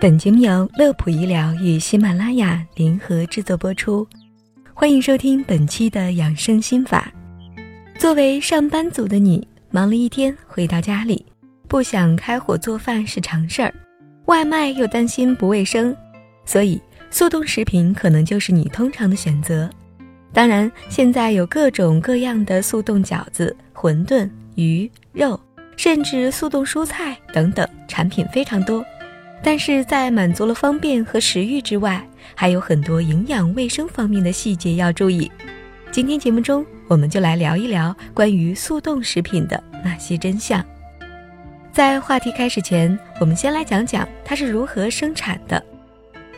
本节目由乐普医疗与喜马拉雅联合制作播出，欢迎收听本期的养生心法。作为上班族的你，忙了一天回到家里，不想开火做饭是常事儿，外卖又担心不卫生，所以速冻食品可能就是你通常的选择。当然，现在有各种各样的速冻饺子、馄饨、鱼肉，甚至速冻蔬菜等等，产品非常多。但是在满足了方便和食欲之外，还有很多营养卫生方面的细节要注意。今天节目中，我们就来聊一聊关于速冻食品的那些真相。在话题开始前，我们先来讲讲它是如何生产的。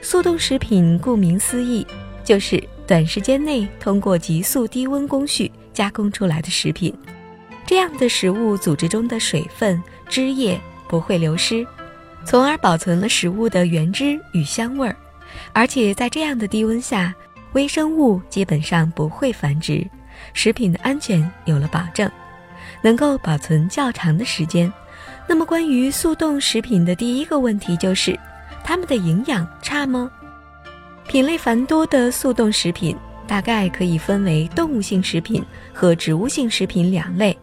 速冻食品顾名思义，就是短时间内通过急速低温工序加工出来的食品。这样的食物组织中的水分、汁液不会流失。从而保存了食物的原汁与香味儿，而且在这样的低温下，微生物基本上不会繁殖，食品的安全有了保证，能够保存较长的时间。那么，关于速冻食品的第一个问题就是，它们的营养差吗？品类繁多的速冻食品大概可以分为动物性食品和植物性食品两类，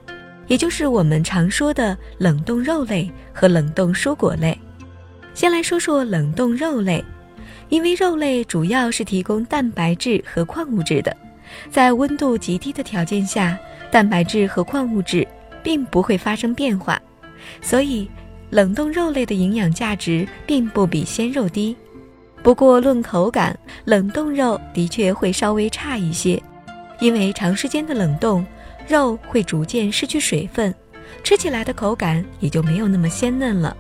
也就是我们常说的冷冻肉类和冷冻蔬果类。先来说说冷冻肉类，因为肉类主要是提供蛋白质和矿物质的，在温度极低的条件下，蛋白质和矿物质并不会发生变化，所以冷冻肉类的营养价值并不比鲜肉低。不过论口感，冷冻肉的确会稍微差一些，因为长时间的冷冻，肉会逐渐失去水分，吃起来的口感也就没有那么鲜嫩了。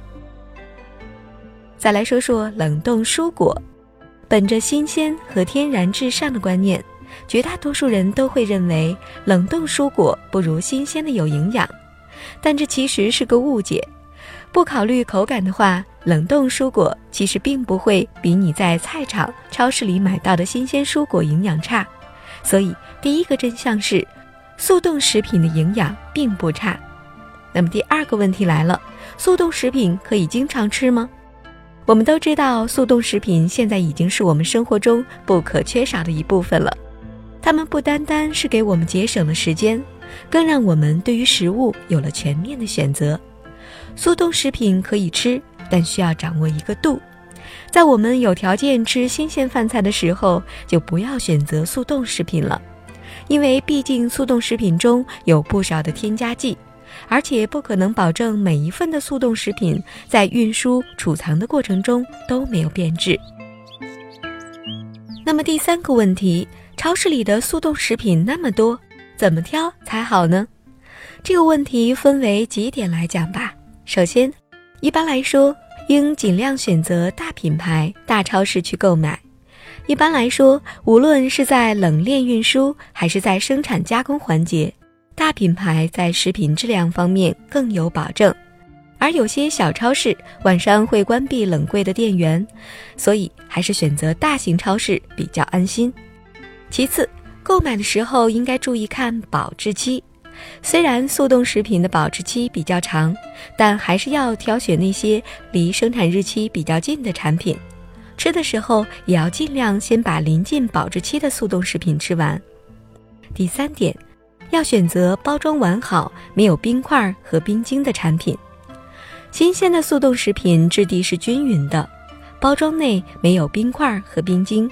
再来说说冷冻蔬果，本着新鲜和天然至上的观念，绝大多数人都会认为冷冻蔬果不如新鲜的有营养，但这其实是个误解。不考虑口感的话，冷冻蔬果其实并不会比你在菜场、超市里买到的新鲜蔬果营养差。所以，第一个真相是，速冻食品的营养并不差。那么第二个问题来了，速冻食品可以经常吃吗？我们都知道，速冻食品现在已经是我们生活中不可缺少的一部分了。它们不单单是给我们节省了时间，更让我们对于食物有了全面的选择。速冻食品可以吃，但需要掌握一个度。在我们有条件吃新鲜饭菜的时候，就不要选择速冻食品了，因为毕竟速冻食品中有不少的添加剂。而且不可能保证每一份的速冻食品在运输、储藏的过程中都没有变质。那么第三个问题，超市里的速冻食品那么多，怎么挑才好呢？这个问题分为几点来讲吧。首先，一般来说，应尽量选择大品牌、大超市去购买。一般来说，无论是在冷链运输还是在生产加工环节。大品牌在食品质量方面更有保证，而有些小超市晚上会关闭冷柜的电源，所以还是选择大型超市比较安心。其次，购买的时候应该注意看保质期。虽然速冻食品的保质期比较长，但还是要挑选那些离生产日期比较近的产品。吃的时候也要尽量先把临近保质期的速冻食品吃完。第三点。要选择包装完好、没有冰块和冰晶的产品。新鲜的速冻食品质地是均匀的，包装内没有冰块和冰晶。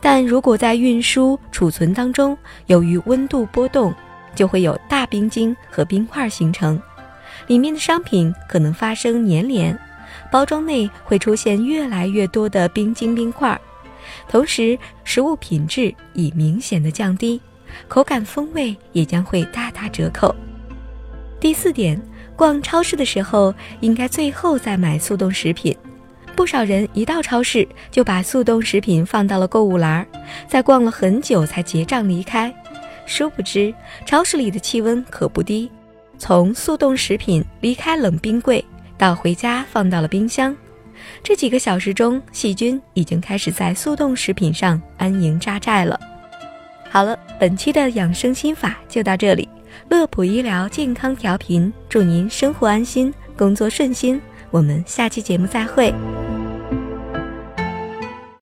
但如果在运输、储存当中，由于温度波动，就会有大冰晶和冰块形成，里面的商品可能发生粘连，包装内会出现越来越多的冰晶冰块，同时食物品质已明显的降低。口感风味也将会大打折扣。第四点，逛超市的时候应该最后再买速冻食品。不少人一到超市就把速冻食品放到了购物篮，在逛了很久才结账离开。殊不知，超市里的气温可不低，从速冻食品离开冷冰柜到回家放到了冰箱，这几个小时中，细菌已经开始在速冻食品上安营扎寨了。好了，本期的养生心法就到这里。乐普医疗健康调频，祝您生活安心，工作顺心。我们下期节目再会。